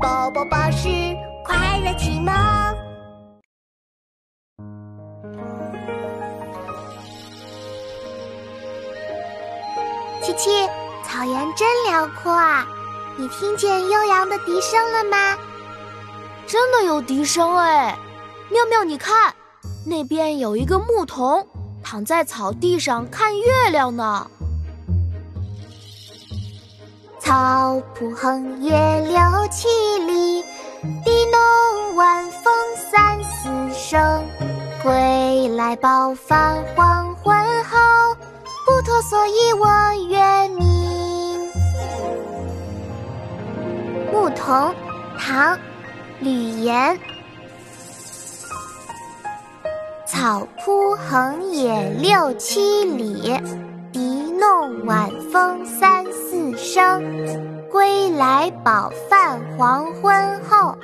宝宝巴士快乐启蒙。琪琪，草原真辽阔啊！你听见悠扬的笛声了吗？真的有笛声哎！妙妙，你看，那边有一个牧童躺在草地上看月亮呢。草铺横野六七里，笛弄晚风三四声。归来饱饭黄昏后，不脱蓑衣我月明。牧童，唐·吕岩。草铺横野六七里。晚风三四声，归来饱饭黄昏后，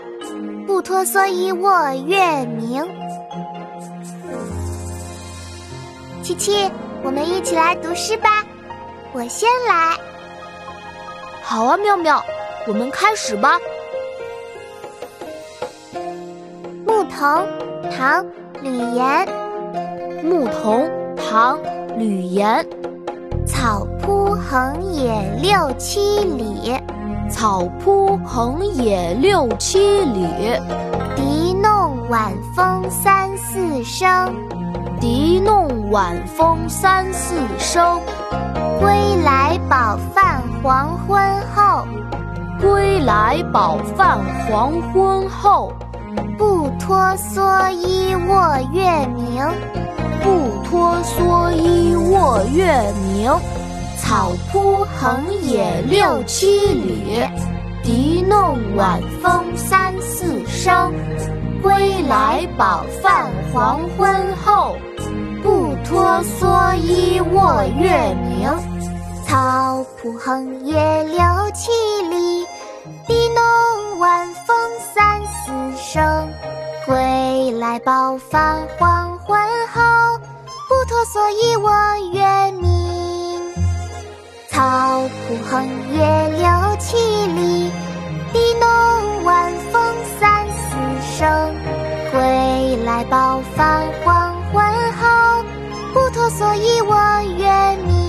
不脱蓑衣卧月明。七七，我们一起来读诗吧，我先来。好啊，妙妙，我们开始吧。牧童，唐·吕岩。牧童，唐·吕岩。草铺横野六七里，草铺横野六七里。笛弄晚风三四声，笛弄晚风三四声。归来饱饭黄昏后，归来饱饭黄昏后。不脱蓑衣卧月明，不脱蓑卧月明。草铺横野六七里，笛弄晚风三四声。归来饱饭黄昏后，不脱蓑衣卧月明。草铺横野六七里，笛弄晚风三四声。归来饱饭黄昏后，所以我愿你。草铺横野六七里，笛弄晚风三四声。归来饱饭黄昏后，不脱蓑衣卧月。